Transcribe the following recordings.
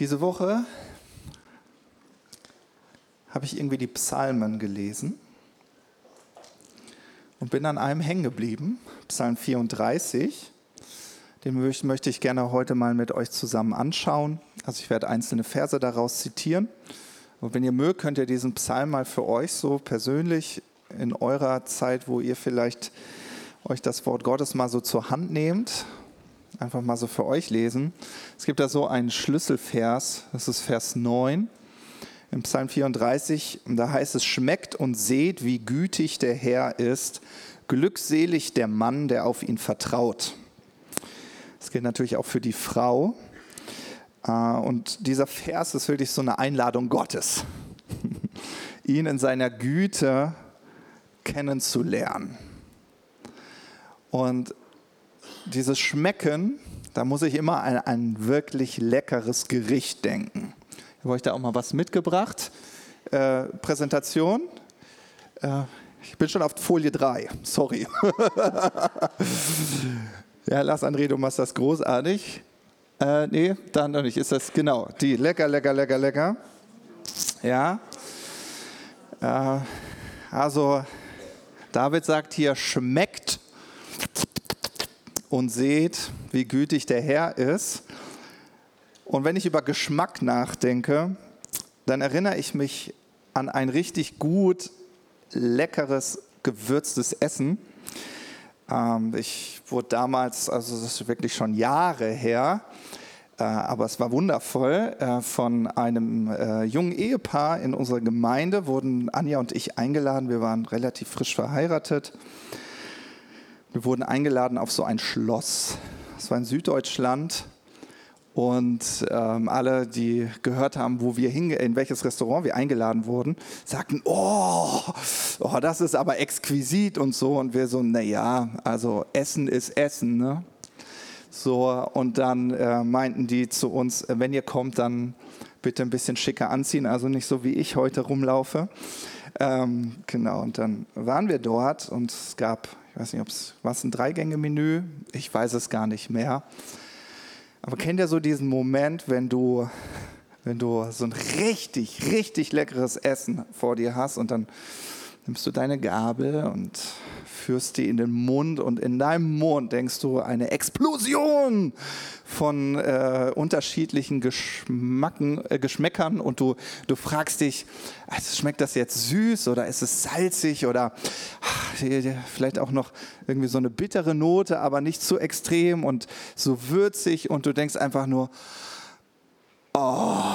Diese Woche habe ich irgendwie die Psalmen gelesen und bin an einem hängen geblieben, Psalm 34. Den möchte ich gerne heute mal mit euch zusammen anschauen. Also ich werde einzelne Verse daraus zitieren. Und wenn ihr mögt, könnt ihr diesen Psalm mal für euch so persönlich in eurer Zeit, wo ihr vielleicht euch das Wort Gottes mal so zur Hand nehmt, einfach mal so für euch lesen. Es gibt da so einen Schlüsselvers, das ist Vers 9 im Psalm 34, und da heißt es, schmeckt und seht, wie gütig der Herr ist, glückselig der Mann, der auf ihn vertraut. Das gilt natürlich auch für die Frau. Äh, und dieser Vers ist wirklich so eine Einladung Gottes, ihn in seiner Güte kennenzulernen. Und dieses Schmecken, da muss ich immer an ein wirklich leckeres Gericht denken. Ich habe euch da auch mal was mitgebracht. Äh, Präsentation. Äh, ich bin schon auf Folie 3, sorry. ja, Lars André, du machst das großartig. Äh, nee, dann noch nicht. Ist das genau die lecker, lecker, lecker, lecker. Ja. Äh, also, David sagt hier, schmeckt und seht, wie gütig der Herr ist. Und wenn ich über Geschmack nachdenke, dann erinnere ich mich an ein richtig gut, leckeres, gewürztes Essen. Ähm, ich wurde damals, also das ist wirklich schon Jahre her, äh, aber es war wundervoll, äh, von einem äh, jungen Ehepaar in unserer Gemeinde wurden Anja und ich eingeladen. Wir waren relativ frisch verheiratet. Wir wurden eingeladen auf so ein Schloss. Das war in Süddeutschland. Und ähm, alle, die gehört haben, wo wir hinge in welches Restaurant wir eingeladen wurden, sagten, oh, oh, das ist aber exquisit und so. Und wir so, naja, also Essen ist Essen. Ne? So, und dann äh, meinten die zu uns, äh, wenn ihr kommt, dann bitte ein bisschen schicker anziehen, also nicht so wie ich heute rumlaufe. Ähm, genau, und dann waren wir dort und es gab ich weiß nicht, ob es was ein Dreigänge-Menü, ich weiß es gar nicht mehr. Aber kennt ihr so diesen Moment, wenn du, wenn du so ein richtig, richtig leckeres Essen vor dir hast und dann nimmst du deine Gabel und führst die in den Mund und in deinem Mund denkst du eine Explosion von äh, unterschiedlichen Geschmacken, äh, Geschmäckern und du, du fragst dich, also schmeckt das jetzt süß oder ist es salzig oder ach, vielleicht auch noch irgendwie so eine bittere Note, aber nicht zu extrem und so würzig und du denkst einfach nur, oh.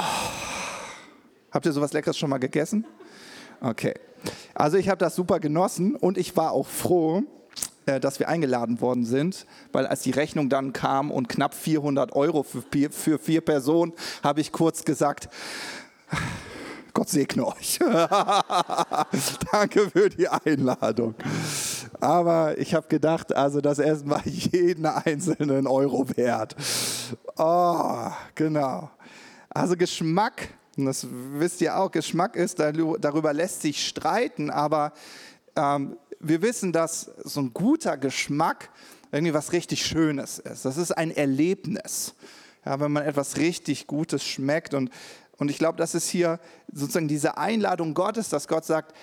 Habt ihr sowas Leckeres schon mal gegessen? Okay. Also ich habe das super genossen und ich war auch froh, äh, dass wir eingeladen worden sind, weil als die Rechnung dann kam und knapp 400 Euro für, für vier Personen, habe ich kurz gesagt, Gott segne euch. Danke für die Einladung. Aber ich habe gedacht, also das Essen war jeden einzelnen Euro wert. Oh, genau. Also Geschmack das wisst ihr auch, Geschmack ist, darüber lässt sich streiten, aber ähm, wir wissen, dass so ein guter Geschmack irgendwie was richtig Schönes ist. Das ist ein Erlebnis, ja, wenn man etwas richtig Gutes schmeckt. Und, und ich glaube, das ist hier sozusagen diese Einladung Gottes, dass Gott sagt,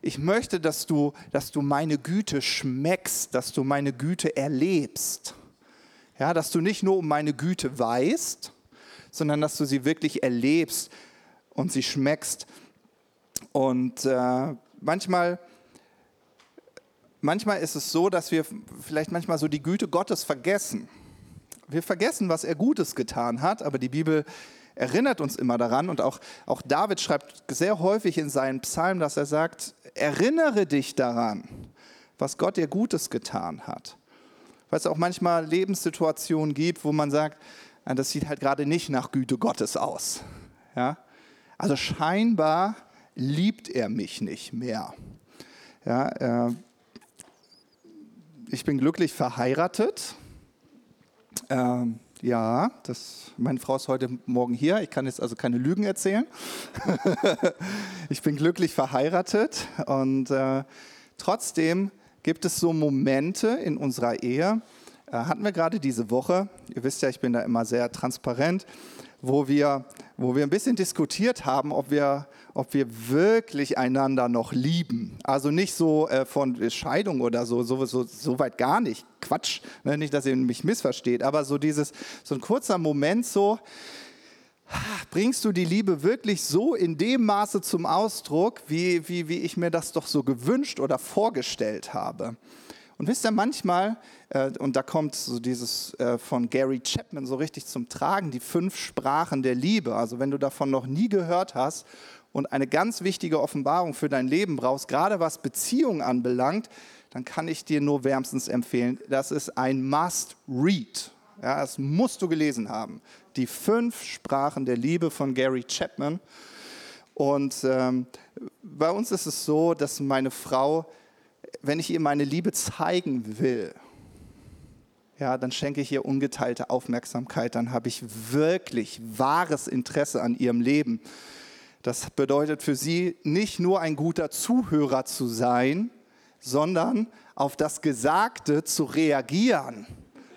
ich möchte, dass du, dass du meine Güte schmeckst, dass du meine Güte erlebst. Ja, dass du nicht nur um meine Güte weißt, sondern dass du sie wirklich erlebst, und sie schmeckst. Und äh, manchmal, manchmal ist es so, dass wir vielleicht manchmal so die Güte Gottes vergessen. Wir vergessen, was er Gutes getan hat, aber die Bibel erinnert uns immer daran und auch, auch David schreibt sehr häufig in seinen Psalmen, dass er sagt, erinnere dich daran, was Gott dir Gutes getan hat. Weil es auch manchmal Lebenssituationen gibt, wo man sagt, das sieht halt gerade nicht nach Güte Gottes aus. Ja? Also scheinbar liebt er mich nicht mehr. Ja, äh, ich bin glücklich verheiratet. Äh, ja, das, meine Frau ist heute Morgen hier. Ich kann jetzt also keine Lügen erzählen. ich bin glücklich verheiratet und äh, trotzdem gibt es so Momente in unserer Ehe, äh, hatten wir gerade diese Woche. Ihr wisst ja, ich bin da immer sehr transparent wo wir, wo wir ein bisschen diskutiert haben, ob wir, ob wir wirklich einander noch lieben. Also nicht so äh, von Scheidung oder so, so, so, so weit gar nicht. Quatsch, ne? nicht, dass ihr mich missversteht, aber so dieses, so ein kurzer Moment so, bringst du die Liebe wirklich so in dem Maße zum Ausdruck, wie, wie, wie ich mir das doch so gewünscht oder vorgestellt habe? Und wisst ihr, manchmal, äh, und da kommt so dieses äh, von Gary Chapman so richtig zum Tragen, die fünf Sprachen der Liebe. Also wenn du davon noch nie gehört hast und eine ganz wichtige Offenbarung für dein Leben brauchst, gerade was Beziehungen anbelangt, dann kann ich dir nur wärmstens empfehlen, das ist ein Must-Read. Ja, das musst du gelesen haben. Die fünf Sprachen der Liebe von Gary Chapman. Und ähm, bei uns ist es so, dass meine Frau wenn ich ihr meine Liebe zeigen will, ja, dann schenke ich ihr ungeteilte Aufmerksamkeit, dann habe ich wirklich wahres Interesse an ihrem Leben. Das bedeutet für sie nicht nur ein guter Zuhörer zu sein, sondern auf das Gesagte zu reagieren.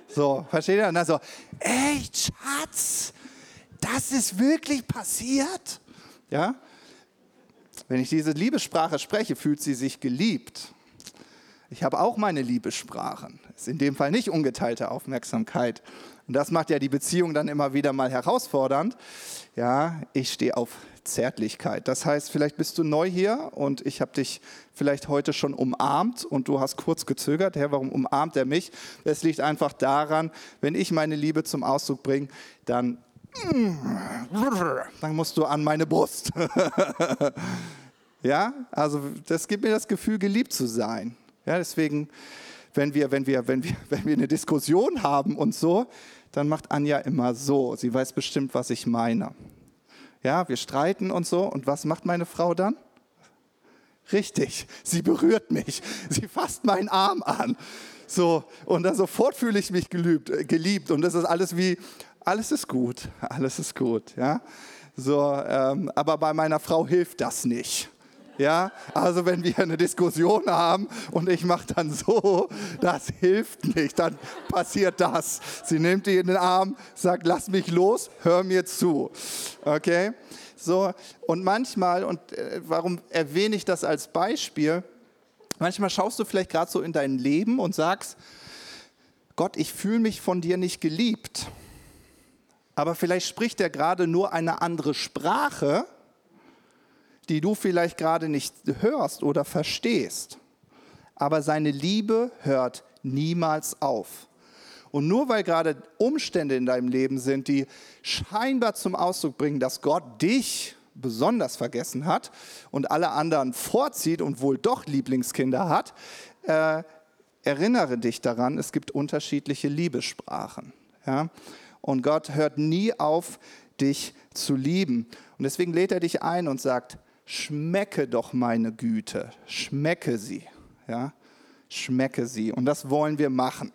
So, versteht ihr? Und dann so, echt, Schatz, das ist wirklich passiert? Ja? Wenn ich diese Liebessprache spreche, fühlt sie sich geliebt. Ich habe auch meine Liebessprachen. Ist in dem Fall nicht ungeteilte Aufmerksamkeit. Und das macht ja die Beziehung dann immer wieder mal herausfordernd. Ja, ich stehe auf Zärtlichkeit. Das heißt, vielleicht bist du neu hier und ich habe dich vielleicht heute schon umarmt und du hast kurz gezögert. Herr, warum umarmt er mich? Es liegt einfach daran, wenn ich meine Liebe zum Ausdruck bringe, dann, dann musst du an meine Brust. ja, also das gibt mir das Gefühl, geliebt zu sein. Ja, deswegen, wenn wir, wenn, wir, wenn, wir, wenn wir eine Diskussion haben und so, dann macht Anja immer so. Sie weiß bestimmt, was ich meine. Ja, wir streiten und so. Und was macht meine Frau dann? Richtig, sie berührt mich. Sie fasst meinen Arm an. So, und dann sofort fühle ich mich geliebt, äh, geliebt. Und das ist alles wie, alles ist gut, alles ist gut. Ja? So, ähm, aber bei meiner Frau hilft das nicht. Ja, also wenn wir eine Diskussion haben und ich mache dann so, das hilft nicht, dann passiert das. Sie nimmt die in den Arm, sagt, lass mich los, hör mir zu. Okay? So, und manchmal, und äh, warum erwähne ich das als Beispiel? Manchmal schaust du vielleicht gerade so in dein Leben und sagst, Gott, ich fühle mich von dir nicht geliebt. Aber vielleicht spricht er gerade nur eine andere Sprache die du vielleicht gerade nicht hörst oder verstehst. Aber seine Liebe hört niemals auf. Und nur weil gerade Umstände in deinem Leben sind, die scheinbar zum Ausdruck bringen, dass Gott dich besonders vergessen hat und alle anderen vorzieht und wohl doch Lieblingskinder hat, äh, erinnere dich daran, es gibt unterschiedliche Liebessprachen. Ja? Und Gott hört nie auf, dich zu lieben. Und deswegen lädt er dich ein und sagt, schmecke doch meine Güte, schmecke sie, ja, schmecke sie. Und das wollen wir machen.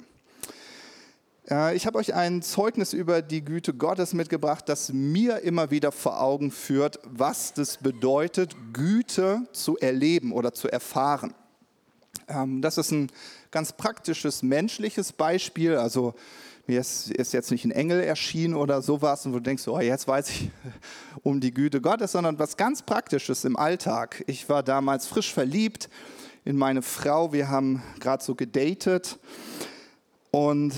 Ich habe euch ein Zeugnis über die Güte Gottes mitgebracht, das mir immer wieder vor Augen führt, was das bedeutet, Güte zu erleben oder zu erfahren. Ähm, das ist ein ganz praktisches menschliches Beispiel. Also mir ist, ist, jetzt nicht ein Engel erschienen oder sowas und du denkst, oh, jetzt weiß ich um die Güte Gottes, sondern was ganz Praktisches im Alltag. Ich war damals frisch verliebt in meine Frau. Wir haben gerade so gedatet und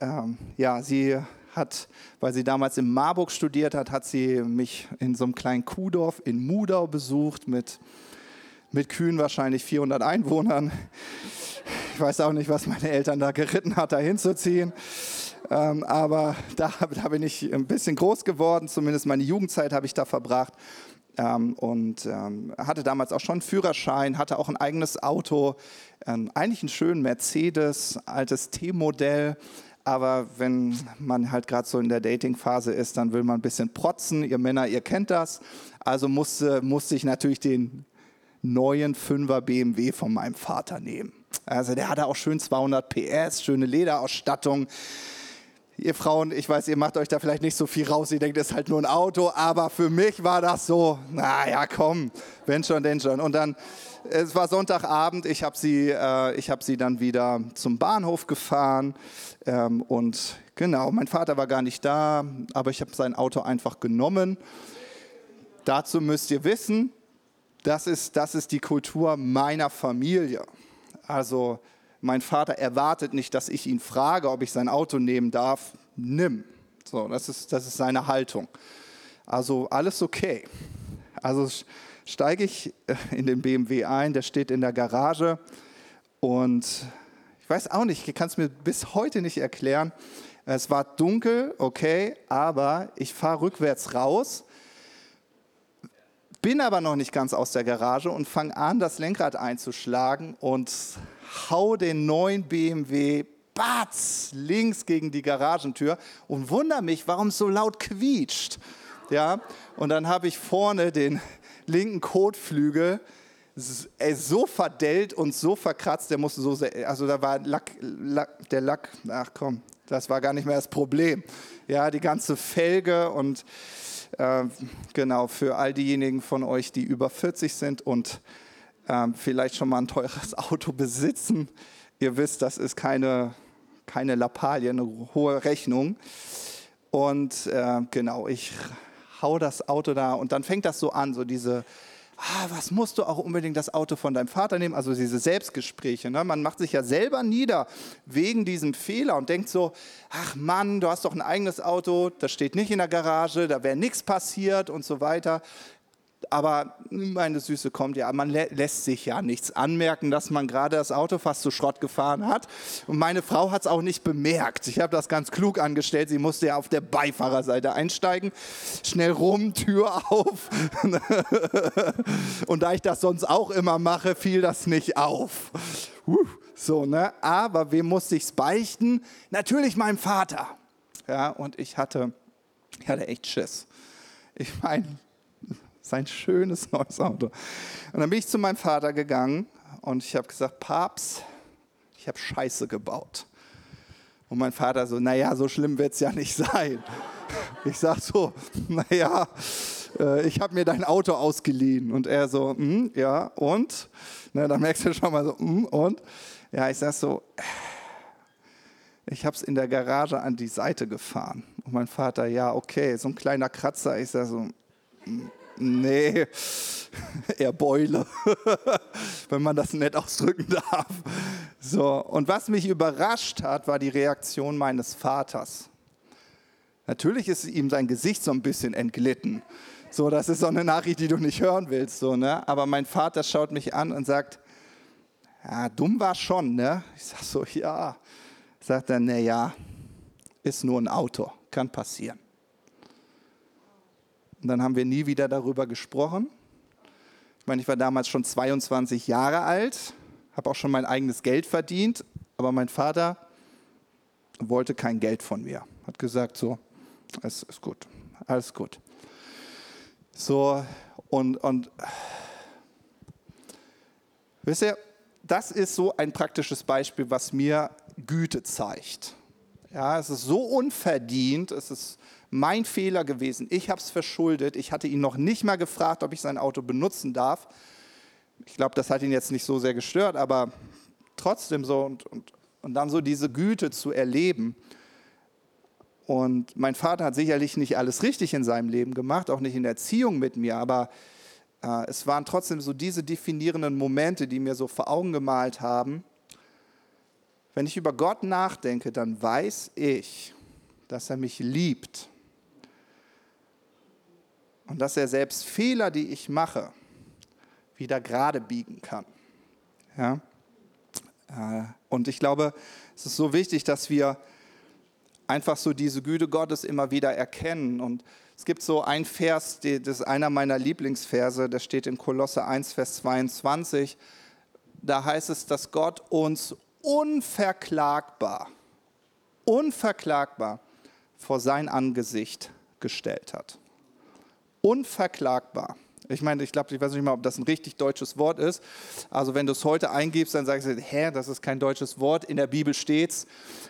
ähm, ja, sie hat, weil sie damals in Marburg studiert hat, hat sie mich in so einem kleinen Kuhdorf in Mudau besucht mit, mit Kühen wahrscheinlich 400 Einwohnern. Ich weiß auch nicht, was meine Eltern da geritten hat, da hinzuziehen. Ähm, aber da, da, bin ich ein bisschen groß geworden, zumindest meine Jugendzeit habe ich da verbracht. Ähm, und ähm, hatte damals auch schon einen Führerschein, hatte auch ein eigenes Auto, ähm, eigentlich einen schönen Mercedes, altes T-Modell. Aber wenn man halt gerade so in der Dating-Phase ist, dann will man ein bisschen protzen. Ihr Männer, ihr kennt das. Also musste, musste ich natürlich den neuen 5er BMW von meinem Vater nehmen. Also der hatte auch schön 200 PS, schöne Lederausstattung ihr Frauen, ich weiß, ihr macht euch da vielleicht nicht so viel raus, ihr denkt, es ist halt nur ein Auto, aber für mich war das so, naja, komm, wenn schon, denn schon. Und dann, es war Sonntagabend, ich habe sie, äh, hab sie dann wieder zum Bahnhof gefahren ähm, und Genau, mein Vater war gar nicht da, aber ich habe sein Auto einfach genommen. Dazu müsst ihr wissen, das ist, das ist die Kultur meiner Familie. Also mein Vater erwartet nicht, dass ich ihn frage, ob ich sein Auto nehmen darf. Nimm. So, das ist, das ist seine Haltung. Also alles okay. Also steige ich äh, in den BMW ein, der steht in der Garage und ich weiß auch nicht, ich kann es mir bis heute nicht erklären. Es war dunkel, okay, aber ich fahre rückwärts raus, bin aber noch nicht ganz aus der Garage und fange an, das Lenkrad einzuschlagen und hau den neuen BMW batz links gegen die Garagentür und wundere mich, warum es so laut quietscht. Ja, und dann habe ich vorne den linken Kotflügel so verdellt und so verkratzt, der musste so sehr, also da war Lack, Lack, der Lack, ach komm, das war gar nicht mehr das Problem. Ja, die ganze Felge und äh, genau für all diejenigen von euch, die über 40 sind und äh, vielleicht schon mal ein teures Auto besitzen, ihr wisst, das ist keine, keine Lappalie, eine hohe Rechnung. Und äh, genau, ich hau das Auto da und dann fängt das so an, so diese, ah, was musst du auch unbedingt das Auto von deinem Vater nehmen? Also diese Selbstgespräche. Ne? Man macht sich ja selber nieder wegen diesem Fehler und denkt so, ach Mann, du hast doch ein eigenes Auto, das steht nicht in der Garage, da wäre nichts passiert und so weiter aber meine Süße kommt ja, man lä lässt sich ja nichts anmerken, dass man gerade das Auto fast zu Schrott gefahren hat. Und meine Frau hat es auch nicht bemerkt. Ich habe das ganz klug angestellt. Sie musste ja auf der Beifahrerseite einsteigen. Schnell rum, Tür auf. Und da ich das sonst auch immer mache, fiel das nicht auf. So, ne? Aber wem musste ich es beichten? Natürlich meinem Vater. Ja, und ich hatte, ich hatte echt Schiss. Ich meine, sein schönes neues Auto. Und dann bin ich zu meinem Vater gegangen und ich habe gesagt, Papst, ich habe Scheiße gebaut. Und mein Vater so, naja, so schlimm wird es ja nicht sein. Ich sage so, naja, äh, ich habe mir dein Auto ausgeliehen. Und er so, mm, ja, und? Na, da merkst du schon mal so, mm, und? Ja, ich sage so, ich habe es in der Garage an die Seite gefahren. Und mein Vater, ja, okay, so ein kleiner Kratzer. Ich sage so, mm, Nee, eher Beule, wenn man das nett ausdrücken darf. So, und was mich überrascht hat, war die Reaktion meines Vaters. Natürlich ist ihm sein Gesicht so ein bisschen entglitten. So, das ist so eine Nachricht, die du nicht hören willst. So, ne? Aber mein Vater schaut mich an und sagt, ja, dumm war schon. Ne? Ich sage so, ja. Sagt er, naja, ist nur ein Auto, kann passieren. Und dann haben wir nie wieder darüber gesprochen. Ich meine, ich war damals schon 22 Jahre alt, habe auch schon mein eigenes Geld verdient, aber mein Vater wollte kein Geld von mir. Hat gesagt, so, es ist gut, alles gut. So, und, und wisst ihr, das ist so ein praktisches Beispiel, was mir Güte zeigt. Ja, es ist so unverdient, es ist mein Fehler gewesen. Ich habe es verschuldet. Ich hatte ihn noch nicht mal gefragt, ob ich sein Auto benutzen darf. Ich glaube, das hat ihn jetzt nicht so sehr gestört, aber trotzdem so und, und, und dann so diese Güte zu erleben. Und mein Vater hat sicherlich nicht alles richtig in seinem Leben gemacht, auch nicht in der Erziehung mit mir, aber äh, es waren trotzdem so diese definierenden Momente, die mir so vor Augen gemalt haben. Wenn ich über Gott nachdenke, dann weiß ich, dass er mich liebt und dass er selbst Fehler, die ich mache, wieder gerade biegen kann. Ja? Äh, und ich glaube, es ist so wichtig, dass wir einfach so diese Güte Gottes immer wieder erkennen. Und es gibt so ein Vers, das ist einer meiner Lieblingsverse, der steht in Kolosse 1, Vers 22. Da heißt es, dass Gott uns unverklagbar, unverklagbar vor sein Angesicht gestellt hat unverklagbar. Ich meine, ich glaube, ich weiß nicht mal, ob das ein richtig deutsches Wort ist. Also wenn du es heute eingibst, dann sagst du, hä, das ist kein deutsches Wort. In der Bibel steht's.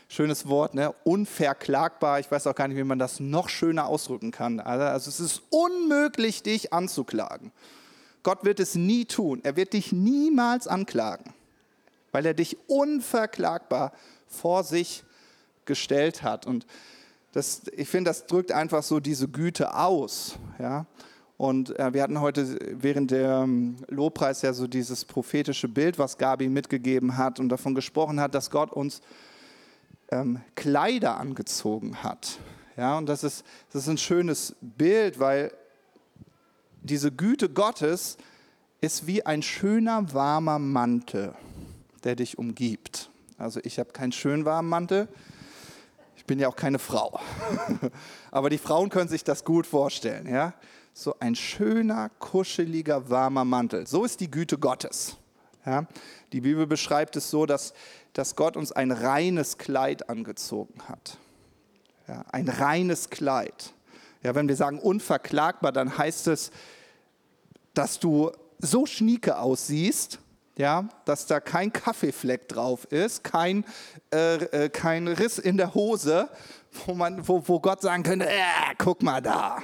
Schönes Wort, ne? Unverklagbar. Ich weiß auch gar nicht, wie man das noch schöner ausdrücken kann. Also es ist unmöglich, dich anzuklagen. Gott wird es nie tun. Er wird dich niemals anklagen, weil er dich unverklagbar vor sich gestellt hat. Und das, ich finde, das drückt einfach so diese Güte aus. Ja? Und äh, wir hatten heute während der ähm, Lobpreis ja so dieses prophetische Bild, was Gabi mitgegeben hat und davon gesprochen hat, dass Gott uns ähm, Kleider angezogen hat. Ja, und das ist, das ist ein schönes Bild, weil diese Güte Gottes ist wie ein schöner, warmer Mantel, der dich umgibt. Also ich habe keinen schönen warmen Mantel, bin ja auch keine Frau. Aber die Frauen können sich das gut vorstellen. Ja? So ein schöner, kuscheliger, warmer Mantel. So ist die Güte Gottes. Ja? Die Bibel beschreibt es so, dass, dass Gott uns ein reines Kleid angezogen hat. Ja, ein reines Kleid. Ja, wenn wir sagen unverklagbar, dann heißt es, dass du so schnieke aussiehst, ja, dass da kein Kaffeefleck drauf ist, kein, äh, äh, kein Riss in der Hose, wo, man, wo, wo Gott sagen könnte, äh, guck mal da.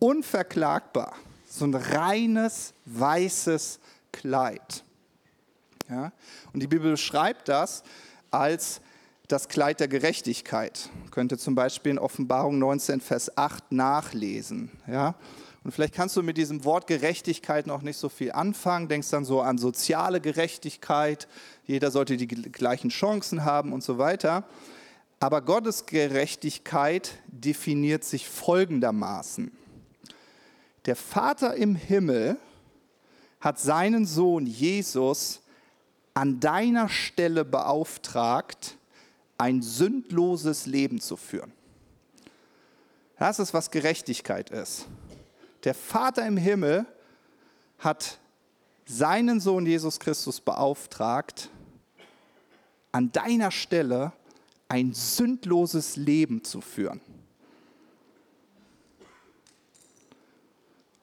Unverklagbar. So ein reines, weißes Kleid. Ja? Und die Bibel beschreibt das als das Kleid der Gerechtigkeit. Könnte zum Beispiel in Offenbarung 19, Vers 8 nachlesen. Ja? Und vielleicht kannst du mit diesem Wort Gerechtigkeit noch nicht so viel anfangen, denkst dann so an soziale Gerechtigkeit, jeder sollte die gleichen Chancen haben und so weiter. Aber Gottes Gerechtigkeit definiert sich folgendermaßen. Der Vater im Himmel hat seinen Sohn Jesus an deiner Stelle beauftragt, ein sündloses Leben zu führen. Das ist, was Gerechtigkeit ist. Der Vater im Himmel hat seinen Sohn Jesus Christus beauftragt, an deiner Stelle ein sündloses Leben zu führen.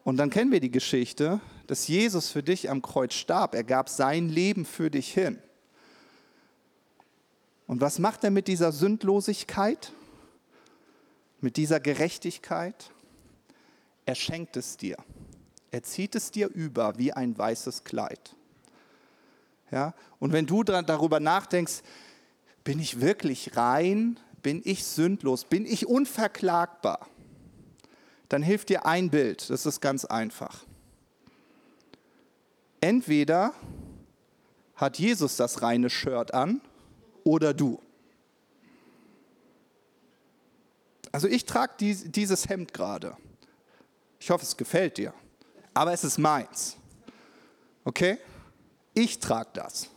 Und dann kennen wir die Geschichte, dass Jesus für dich am Kreuz starb. Er gab sein Leben für dich hin. Und was macht er mit dieser Sündlosigkeit? Mit dieser Gerechtigkeit? Er schenkt es dir. Er zieht es dir über wie ein weißes Kleid. Ja? Und wenn du darüber nachdenkst, bin ich wirklich rein? Bin ich sündlos? Bin ich unverklagbar? Dann hilft dir ein Bild. Das ist ganz einfach. Entweder hat Jesus das reine Shirt an oder du. Also ich trage dieses Hemd gerade. Ich hoffe, es gefällt dir. Aber es ist meins. Okay? Ich trage das.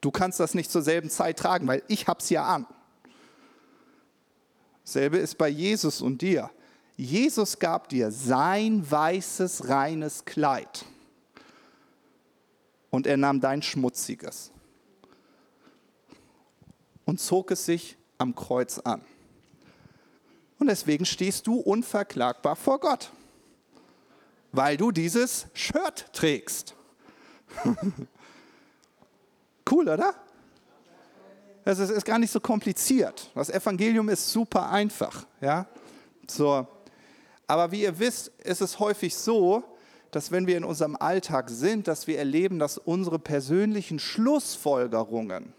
Du kannst das nicht zur selben Zeit tragen, weil ich habe es ja an. Selbe ist bei Jesus und dir. Jesus gab dir sein weißes, reines Kleid. Und er nahm dein schmutziges und zog es sich am Kreuz an. Und deswegen stehst du unverklagbar vor Gott weil du dieses Shirt trägst. cool, oder? Das ist, ist, gar nicht so kompliziert. Das Evangelium ist super einfach. Ja? So. Aber wie ihr wisst, ist es häufig so, dass wenn wir in unserem Alltag sind, dass wir erleben, dass unsere persönlichen Schlussfolgerungen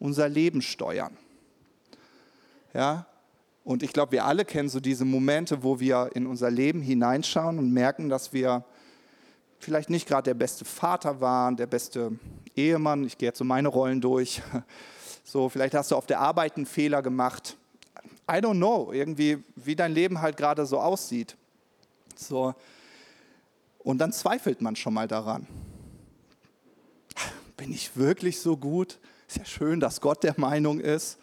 unser Leben steuern. Ja? Und ich glaube, wir alle kennen so diese Momente, wo wir in unser Leben hineinschauen und merken, dass wir vielleicht nicht gerade der beste Vater waren, der beste Ehemann. Ich gehe jetzt so meine Rollen durch. So, vielleicht hast du auf der Arbeit einen Fehler gemacht. I don't know, irgendwie, wie dein Leben halt gerade so aussieht. So. Und dann zweifelt man schon mal daran. Bin ich wirklich so gut? Ist ja schön, dass Gott der Meinung ist.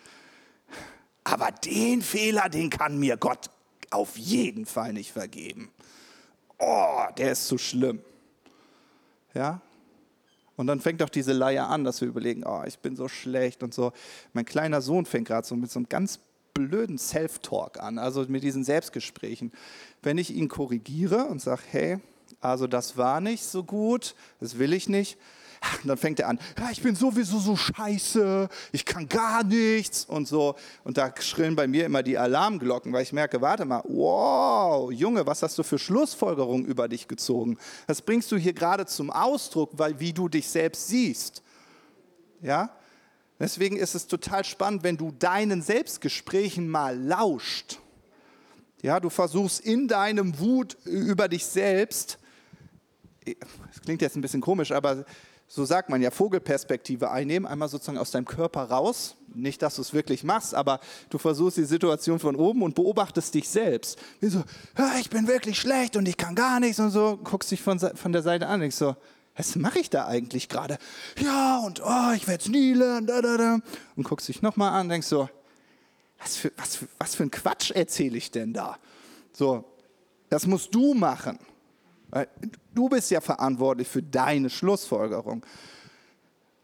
Aber den Fehler, den kann mir Gott auf jeden Fall nicht vergeben. Oh, der ist zu schlimm. Ja? Und dann fängt auch diese Leier an, dass wir überlegen, oh, ich bin so schlecht und so. Mein kleiner Sohn fängt gerade so mit so einem ganz blöden Self-Talk an, also mit diesen Selbstgesprächen. Wenn ich ihn korrigiere und sage, hey, also das war nicht so gut, das will ich nicht, und dann fängt er an, ja, ich bin sowieso so scheiße, ich kann gar nichts und so. Und da schrillen bei mir immer die Alarmglocken, weil ich merke, warte mal, wow, Junge, was hast du für Schlussfolgerungen über dich gezogen? Das bringst du hier gerade zum Ausdruck, weil wie du dich selbst siehst. Ja? Deswegen ist es total spannend, wenn du deinen Selbstgesprächen mal lauscht. Ja, du versuchst in deinem Wut über dich selbst, das klingt jetzt ein bisschen komisch, aber so sagt man ja, Vogelperspektive einnehmen, einmal sozusagen aus deinem Körper raus. Nicht, dass du es wirklich machst, aber du versuchst die Situation von oben und beobachtest dich selbst. Wie so, ja, ich bin wirklich schlecht und ich kann gar nichts und so, guckst dich von, von der Seite an und denkst so, was mache ich da eigentlich gerade? Ja, und oh, ich werde es nie lernen, da, da, da. Und guckst dich nochmal an denkst so, was für, was, was für ein Quatsch erzähle ich denn da? So, das musst du machen. Du bist ja verantwortlich für deine Schlussfolgerung.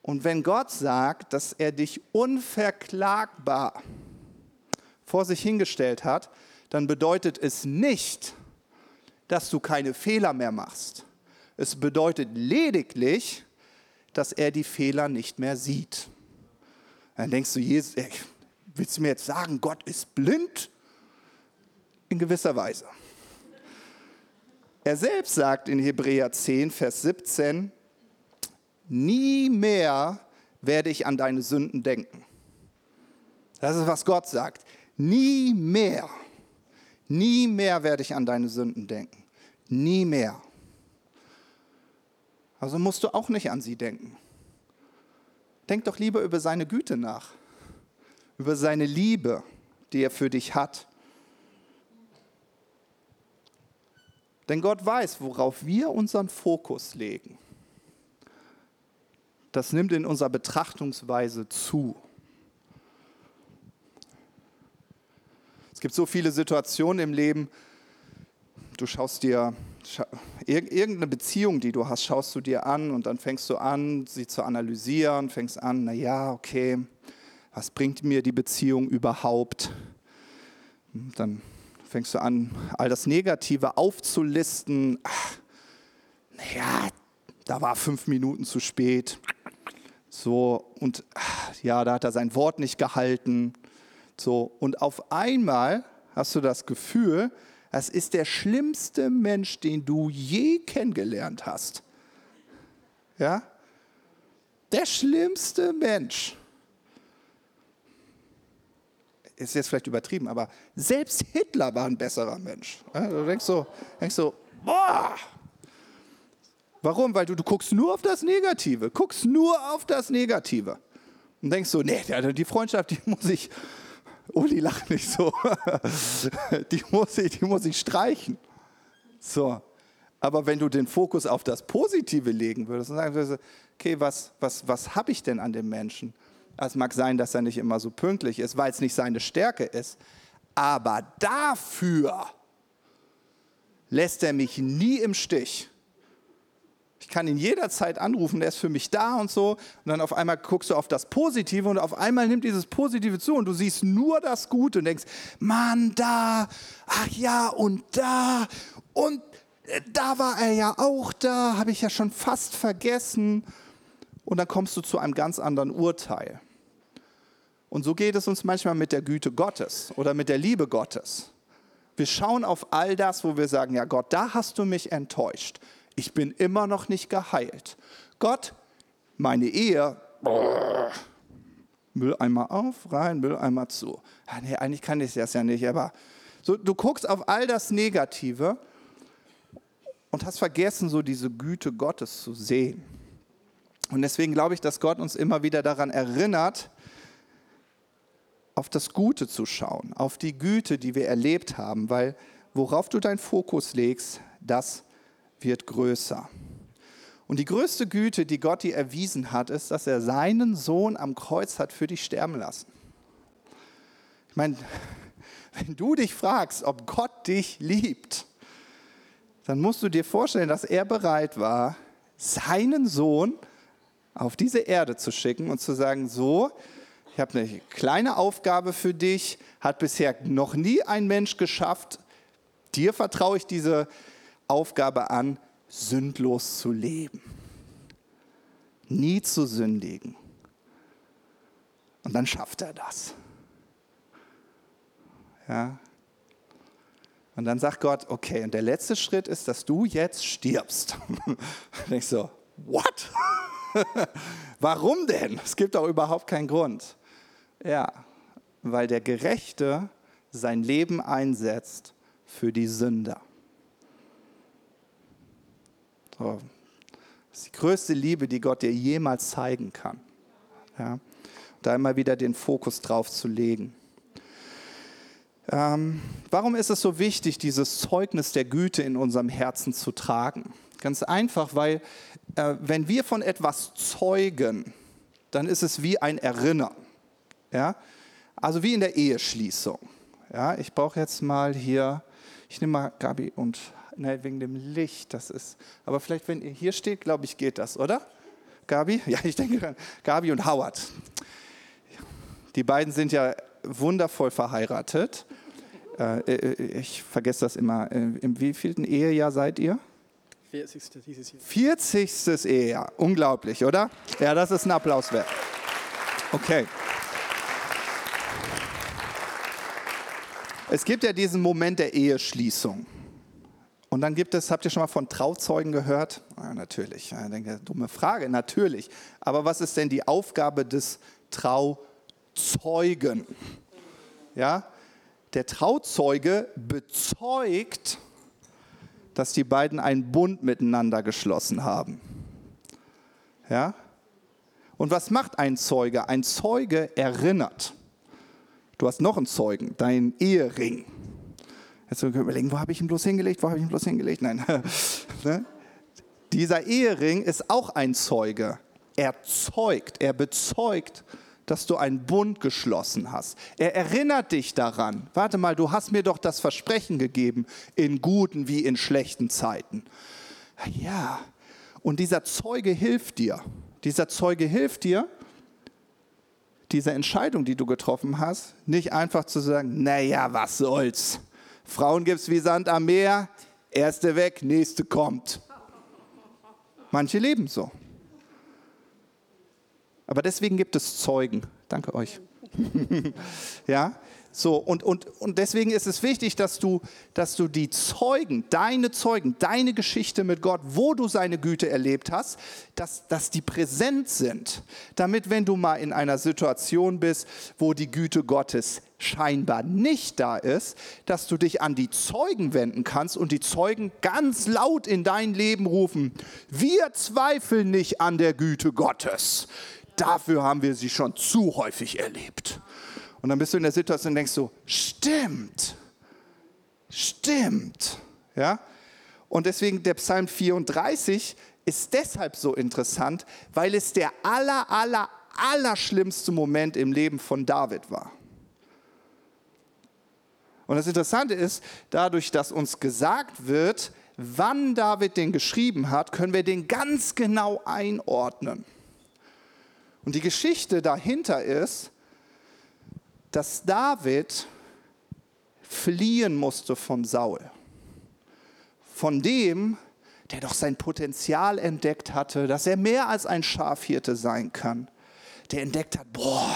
Und wenn Gott sagt, dass er dich unverklagbar vor sich hingestellt hat, dann bedeutet es nicht, dass du keine Fehler mehr machst. Es bedeutet lediglich, dass er die Fehler nicht mehr sieht. Dann denkst du, Jesus, ey, willst du mir jetzt sagen, Gott ist blind? In gewisser Weise. Er selbst sagt in Hebräer 10, Vers 17, nie mehr werde ich an deine Sünden denken. Das ist, was Gott sagt. Nie mehr, nie mehr werde ich an deine Sünden denken. Nie mehr. Also musst du auch nicht an sie denken. Denk doch lieber über seine Güte nach, über seine Liebe, die er für dich hat. Denn Gott weiß, worauf wir unseren Fokus legen. Das nimmt in unserer Betrachtungsweise zu. Es gibt so viele Situationen im Leben, du schaust dir irgendeine Beziehung, die du hast, schaust du dir an und dann fängst du an, sie zu analysieren, fängst an, na ja, okay, was bringt mir die Beziehung überhaupt? Dann fängst du an, all das Negative aufzulisten. Naja, da war fünf Minuten zu spät. So, und ach, ja, da hat er sein Wort nicht gehalten. So, und auf einmal hast du das Gefühl, das ist der schlimmste Mensch, den du je kennengelernt hast. Ja? Der schlimmste Mensch ist jetzt vielleicht übertrieben, aber selbst Hitler war ein besserer Mensch. Du denkst so, denkst so boah! Warum? Weil du, du guckst nur auf das Negative, guckst nur auf das Negative. Und denkst so, nee, die Freundschaft, die muss ich, Uli lacht nicht so, die muss ich, die muss ich streichen. So. Aber wenn du den Fokus auf das Positive legen würdest und sagen würdest, okay, was, was, was habe ich denn an dem Menschen? Es mag sein, dass er nicht immer so pünktlich ist, weil es nicht seine Stärke ist. Aber dafür lässt er mich nie im Stich. Ich kann ihn jederzeit anrufen, der ist für mich da und so. Und dann auf einmal guckst du auf das Positive und auf einmal nimmt dieses Positive zu und du siehst nur das Gute und denkst, Mann, da, ach ja, und da und äh, da war er ja auch da, habe ich ja schon fast vergessen. Und dann kommst du zu einem ganz anderen Urteil. Und so geht es uns manchmal mit der Güte Gottes oder mit der Liebe Gottes. Wir schauen auf all das, wo wir sagen, ja Gott, da hast du mich enttäuscht. Ich bin immer noch nicht geheilt. Gott, meine Ehe, Mülleimer auf, rein, Mülleimer zu. Ja, nee, eigentlich kann ich das ja nicht, aber so, du guckst auf all das Negative und hast vergessen, so diese Güte Gottes zu sehen. Und deswegen glaube ich, dass Gott uns immer wieder daran erinnert, auf das Gute zu schauen, auf die Güte, die wir erlebt haben, weil worauf du deinen Fokus legst, das wird größer. Und die größte Güte, die Gott dir erwiesen hat, ist, dass er seinen Sohn am Kreuz hat für dich sterben lassen. Ich meine, wenn du dich fragst, ob Gott dich liebt, dann musst du dir vorstellen, dass er bereit war, seinen Sohn auf diese Erde zu schicken und zu sagen, so, ich habe eine kleine Aufgabe für dich, hat bisher noch nie ein Mensch geschafft. Dir vertraue ich diese Aufgabe an, sündlos zu leben. Nie zu sündigen. Und dann schafft er das. Ja. Und dann sagt Gott, okay, und der letzte Schritt ist, dass du jetzt stirbst. Und ich so, what? Warum denn? Es gibt doch überhaupt keinen Grund. Ja, weil der Gerechte sein Leben einsetzt für die Sünder. So. Das ist die größte Liebe, die Gott dir jemals zeigen kann. Ja? Da immer wieder den Fokus drauf zu legen. Ähm, warum ist es so wichtig, dieses Zeugnis der Güte in unserem Herzen zu tragen? Ganz einfach, weil äh, wenn wir von etwas zeugen, dann ist es wie ein Erinnern. Ja? Also wie in der Eheschließung. Ja, ich brauche jetzt mal hier, ich nehme mal Gabi und, ne, wegen dem Licht, das ist, aber vielleicht, wenn ihr hier steht, glaube ich, geht das, oder? Gabi? Ja, ich denke, Gabi und Howard. Die beiden sind ja wundervoll verheiratet. Äh, äh, ich vergesse das immer. Äh, Im wievielten Ehejahr seid ihr? 40. dieses Jahr. 40. Ehejahr. Unglaublich, oder? Ja, das ist ein Applaus wert. Okay. Es gibt ja diesen Moment der Eheschließung. Und dann gibt es, habt ihr schon mal von Trauzeugen gehört? Ja, natürlich. Ja, denke, dumme Frage, natürlich. Aber was ist denn die Aufgabe des Trauzeugen? Ja, der Trauzeuge bezeugt, dass die beiden einen Bund miteinander geschlossen haben. Ja? Und was macht ein Zeuge? Ein Zeuge erinnert. Du hast noch einen Zeugen, deinen Ehering. Jetzt können wir überlegen, wo habe ich ihn bloß hingelegt? Wo habe ich ihn bloß hingelegt? Nein. Ne? Dieser Ehering ist auch ein Zeuge. Er zeugt, er bezeugt, dass du einen Bund geschlossen hast. Er erinnert dich daran. Warte mal, du hast mir doch das Versprechen gegeben, in guten wie in schlechten Zeiten. Ja, und dieser Zeuge hilft dir. Dieser Zeuge hilft dir, diese Entscheidung, die du getroffen hast, nicht einfach zu sagen, naja, was soll's. Frauen gibt's wie Sand am Meer, erste weg, nächste kommt. Manche leben so. Aber deswegen gibt es Zeugen. Danke euch. ja, so, und, und, und deswegen ist es wichtig, dass du, dass du die Zeugen, deine Zeugen, deine Geschichte mit Gott, wo du seine Güte erlebt hast, dass, dass die präsent sind. Damit, wenn du mal in einer Situation bist, wo die Güte Gottes scheinbar nicht da ist, dass du dich an die Zeugen wenden kannst und die Zeugen ganz laut in dein Leben rufen, wir zweifeln nicht an der Güte Gottes. Dafür haben wir sie schon zu häufig erlebt. Und dann bist du in der Situation und denkst so, stimmt, stimmt. Ja? Und deswegen der Psalm 34 ist deshalb so interessant, weil es der aller, aller, aller schlimmste Moment im Leben von David war. Und das Interessante ist, dadurch, dass uns gesagt wird, wann David den geschrieben hat, können wir den ganz genau einordnen. Und die Geschichte dahinter ist, dass David fliehen musste von Saul. Von dem, der doch sein Potenzial entdeckt hatte, dass er mehr als ein Schafhirte sein kann. Der entdeckt hat, boah,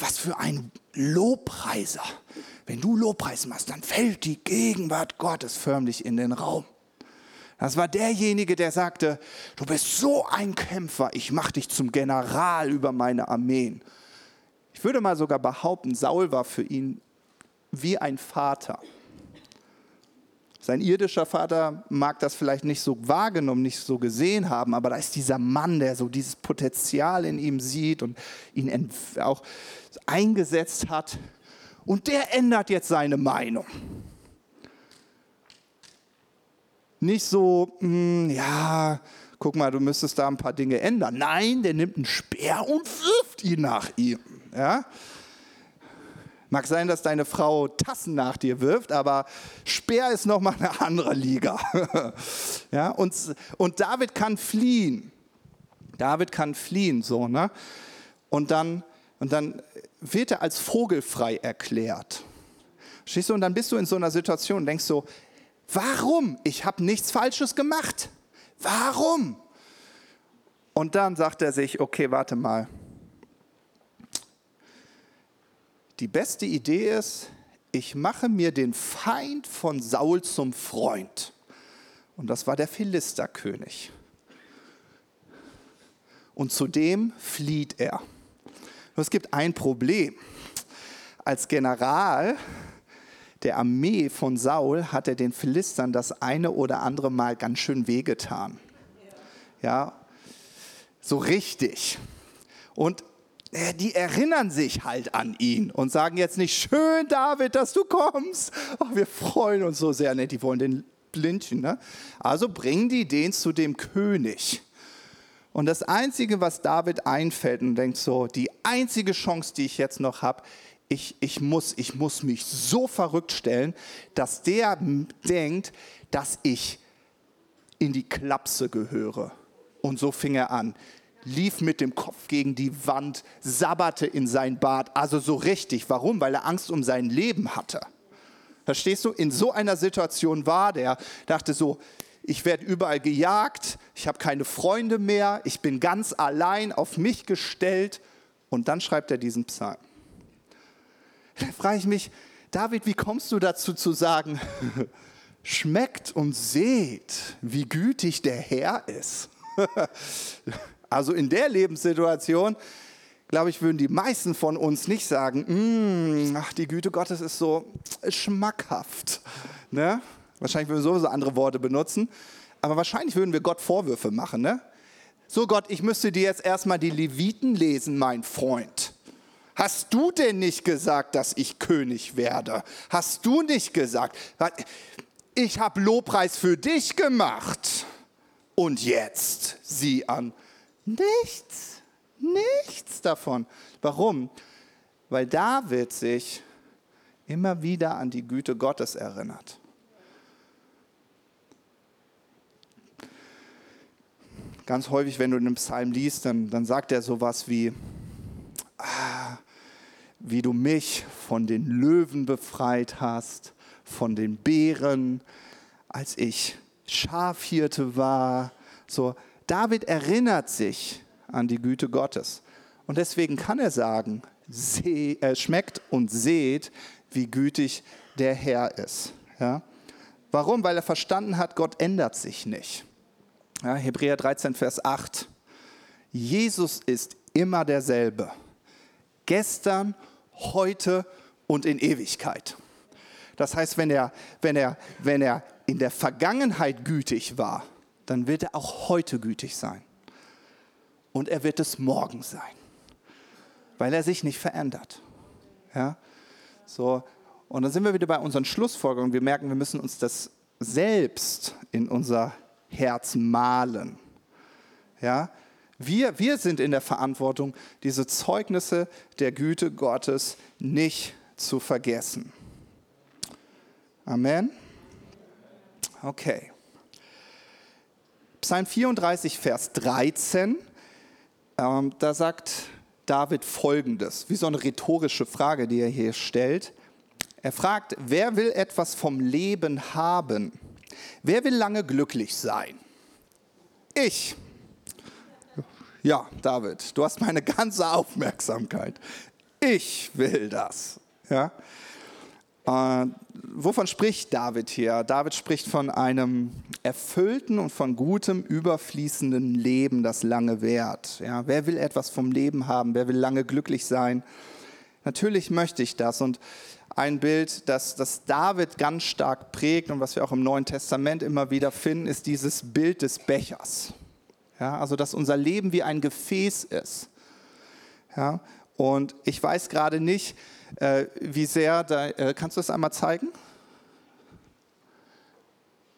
was für ein Lobpreiser. Wenn du Lobpreis machst, dann fällt die Gegenwart Gottes förmlich in den Raum. Das war derjenige, der sagte, du bist so ein Kämpfer, ich mache dich zum General über meine Armeen. Ich würde mal sogar behaupten, Saul war für ihn wie ein Vater. Sein irdischer Vater mag das vielleicht nicht so wahrgenommen, nicht so gesehen haben, aber da ist dieser Mann, der so dieses Potenzial in ihm sieht und ihn auch eingesetzt hat. Und der ändert jetzt seine Meinung. Nicht so, mh, hm, ja, guck mal, du müsstest da ein paar Dinge ändern. Nein, der nimmt einen Speer und wirft ihn nach ihm. Ja? Mag sein, dass deine Frau Tassen nach dir wirft, aber Speer ist nochmal eine andere Liga. ja? und, und David kann fliehen. David kann fliehen, so, ne? Und dann, und dann wird er als vogelfrei erklärt. Stehst du? Und dann bist du in so einer Situation und denkst so, warum? Ich habe nichts Falsches gemacht. Warum? Und dann sagt er sich, okay, warte mal. Die beste Idee ist, ich mache mir den Feind von Saul zum Freund. Und das war der Philisterkönig. und zudem flieht er. Nur es gibt ein Problem. Als General der Armee von Saul hat er den Philistern das eine oder andere Mal ganz schön wehgetan. Ja, so richtig. Und äh, die erinnern sich halt an ihn und sagen jetzt nicht, schön David, dass du kommst. Oh, wir freuen uns so sehr. Ne, die wollen den Blindchen. Ne? Also bringen die den zu dem König. Und das Einzige, was David einfällt und denkt so, die einzige Chance, die ich jetzt noch habe, ich, ich, muss, ich muss mich so verrückt stellen, dass der denkt, dass ich in die Klapse gehöre. Und so fing er an lief mit dem Kopf gegen die Wand, sabberte in sein Bad. Also so richtig. Warum? Weil er Angst um sein Leben hatte. Verstehst du? In so einer Situation war der, dachte so, ich werde überall gejagt, ich habe keine Freunde mehr, ich bin ganz allein auf mich gestellt. Und dann schreibt er diesen Psalm. Da frage ich mich, David, wie kommst du dazu zu sagen, schmeckt und seht, wie gütig der Herr ist? Also in der Lebenssituation, glaube ich, würden die meisten von uns nicht sagen, mm, ach, die Güte Gottes ist so schmackhaft. Ne? Wahrscheinlich würden wir sowieso andere Worte benutzen, aber wahrscheinlich würden wir Gott Vorwürfe machen. Ne? So Gott, ich müsste dir jetzt erstmal die Leviten lesen, mein Freund. Hast du denn nicht gesagt, dass ich König werde? Hast du nicht gesagt? Ich habe Lobpreis für dich gemacht. Und jetzt sieh an, Nichts, nichts davon. Warum? Weil David sich immer wieder an die Güte Gottes erinnert. Ganz häufig, wenn du den Psalm liest, dann, dann sagt er sowas wie, ah, wie du mich von den Löwen befreit hast, von den Bären, als ich Schafhirte war. So, David erinnert sich an die Güte Gottes. Und deswegen kann er sagen, seh, äh, schmeckt und seht, wie gütig der Herr ist. Ja? Warum? Weil er verstanden hat, Gott ändert sich nicht. Ja, Hebräer 13, Vers 8. Jesus ist immer derselbe. Gestern, heute und in Ewigkeit. Das heißt, wenn er, wenn er, wenn er in der Vergangenheit gütig war, dann wird er auch heute gütig sein. Und er wird es morgen sein, weil er sich nicht verändert. Ja? So, und dann sind wir wieder bei unseren Schlussfolgerungen. Wir merken, wir müssen uns das selbst in unser Herz malen. Ja? Wir, wir sind in der Verantwortung, diese Zeugnisse der Güte Gottes nicht zu vergessen. Amen. Okay. Psalm 34, Vers 13, ähm, da sagt David Folgendes, wie so eine rhetorische Frage, die er hier stellt. Er fragt, wer will etwas vom Leben haben? Wer will lange glücklich sein? Ich. Ja, David, du hast meine ganze Aufmerksamkeit. Ich will das. Ja? Äh, wovon spricht David hier? David spricht von einem erfüllten und von gutem, überfließenden Leben, das lange währt. Ja, wer will etwas vom Leben haben? Wer will lange glücklich sein? Natürlich möchte ich das. Und ein Bild, das, das David ganz stark prägt und was wir auch im Neuen Testament immer wieder finden, ist dieses Bild des Bechers. Ja, also, dass unser Leben wie ein Gefäß ist. Ja, und ich weiß gerade nicht, äh, wie sehr, da, äh, kannst du das einmal zeigen?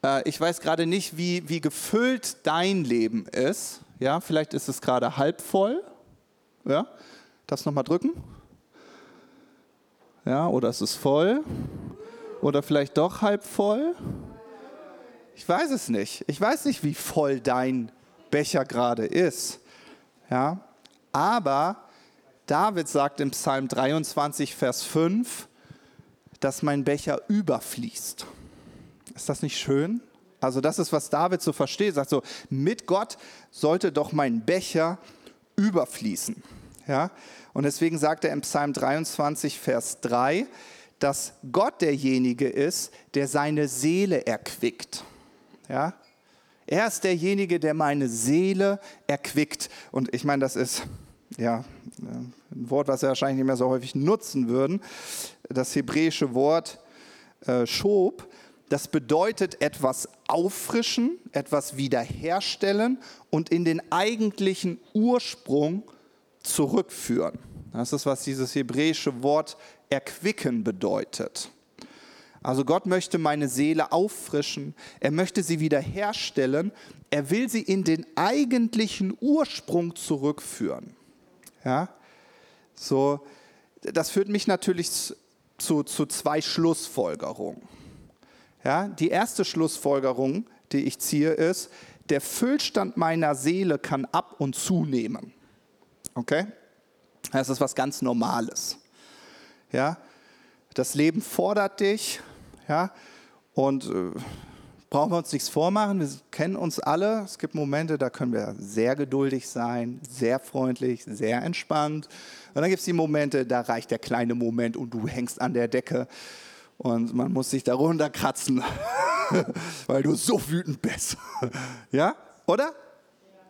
Äh, ich weiß gerade nicht, wie, wie gefüllt dein Leben ist. Ja, vielleicht ist es gerade halb voll. Ja, das nochmal drücken. Ja, oder ist es voll? Oder vielleicht doch halb voll? Ich weiß es nicht. Ich weiß nicht, wie voll dein Becher gerade ist. Ja, aber David sagt im Psalm 23, Vers 5, dass mein Becher überfließt. Ist das nicht schön? Also das ist, was David so versteht. Sagt so, mit Gott sollte doch mein Becher überfließen. Ja? Und deswegen sagt er im Psalm 23, Vers 3, dass Gott derjenige ist, der seine Seele erquickt. Ja? Er ist derjenige, der meine Seele erquickt. Und ich meine, das ist ja ein Wort, was wir wahrscheinlich nicht mehr so häufig nutzen würden. Das hebräische Wort äh, Schob, das bedeutet etwas auffrischen, etwas wiederherstellen und in den eigentlichen Ursprung zurückführen. Das ist, was dieses hebräische Wort erquicken bedeutet. Also Gott möchte meine Seele auffrischen, er möchte sie wiederherstellen, er will sie in den eigentlichen Ursprung zurückführen. Ja? So, das führt mich natürlich zu, zu zwei Schlussfolgerungen. Ja? Die erste Schlussfolgerung, die ich ziehe, ist, der Füllstand meiner Seele kann ab und zunehmen. Okay? Das ist was ganz Normales. Ja? Das Leben fordert dich, ja? und äh, brauchen wir uns nichts vormachen. Wir kennen uns alle. Es gibt Momente, da können wir sehr geduldig sein, sehr freundlich, sehr entspannt. Und dann gibt es die Momente, da reicht der kleine Moment und du hängst an der Decke und man muss sich darunter kratzen, weil du so wütend bist. ja, oder?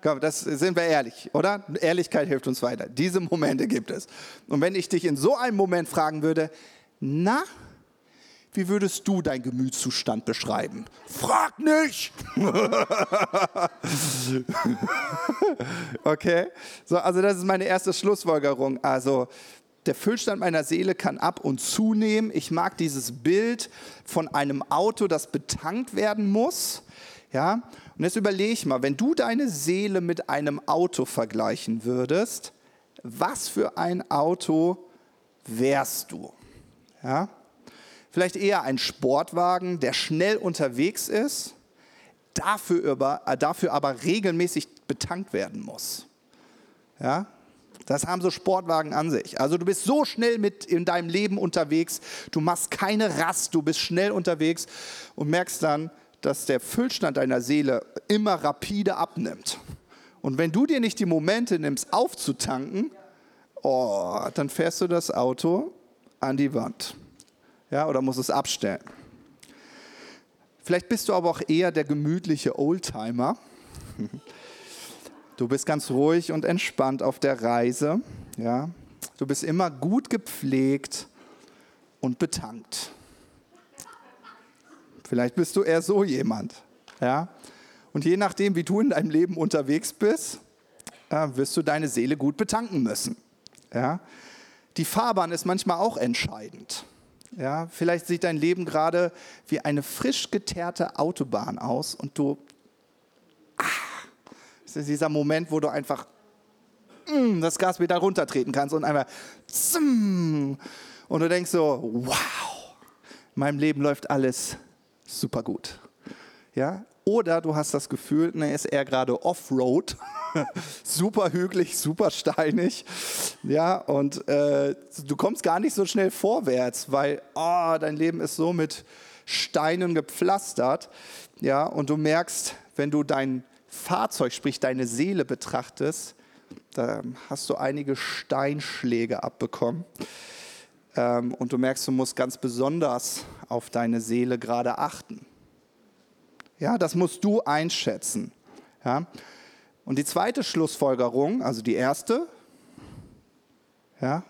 Komm, das sind wir ehrlich, oder? Ehrlichkeit hilft uns weiter. Diese Momente gibt es. Und wenn ich dich in so einem Moment fragen würde, na, wie würdest du deinen Gemütszustand beschreiben? Frag nicht! okay, so, also das ist meine erste Schlussfolgerung. Also der Füllstand meiner Seele kann ab und zunehmen. Ich mag dieses Bild von einem Auto, das betankt werden muss. Ja, und jetzt überlege ich mal, wenn du deine Seele mit einem Auto vergleichen würdest, was für ein Auto wärst du? Ja? Vielleicht eher ein Sportwagen, der schnell unterwegs ist, dafür aber, äh, dafür aber regelmäßig betankt werden muss. Ja? Das haben so Sportwagen an sich. Also du bist so schnell mit in deinem Leben unterwegs, du machst keine Rast, du bist schnell unterwegs und merkst dann, dass der Füllstand deiner Seele immer rapide abnimmt. Und wenn du dir nicht die Momente nimmst, aufzutanken, oh, dann fährst du das Auto an die Wand. Ja, oder musst es abstellen. Vielleicht bist du aber auch eher der gemütliche Oldtimer. Du bist ganz ruhig und entspannt auf der Reise. Ja? Du bist immer gut gepflegt und betankt. Vielleicht bist du eher so jemand. Ja? Und je nachdem, wie du in deinem Leben unterwegs bist, wirst du deine Seele gut betanken müssen. Ja? Die Fahrbahn ist manchmal auch entscheidend. Ja? Vielleicht sieht dein Leben gerade wie eine frisch geteerte Autobahn aus und du. Ah, das ist dieser Moment, wo du einfach mm, das Gaspedal runtertreten kannst und einfach. Zim, und du denkst so: Wow, in meinem Leben läuft alles super gut. Ja? Oder du hast das Gefühl, ne, ist eher gerade Offroad, super hügelig, super steinig, ja, und äh, du kommst gar nicht so schnell vorwärts, weil oh, dein Leben ist so mit Steinen gepflastert, ja, und du merkst, wenn du dein Fahrzeug, sprich deine Seele betrachtest, da hast du einige Steinschläge abbekommen. Ähm, und du merkst, du musst ganz besonders auf deine Seele gerade achten. Ja, das musst du einschätzen. Ja? Und die zweite Schlussfolgerung, also die erste, ja,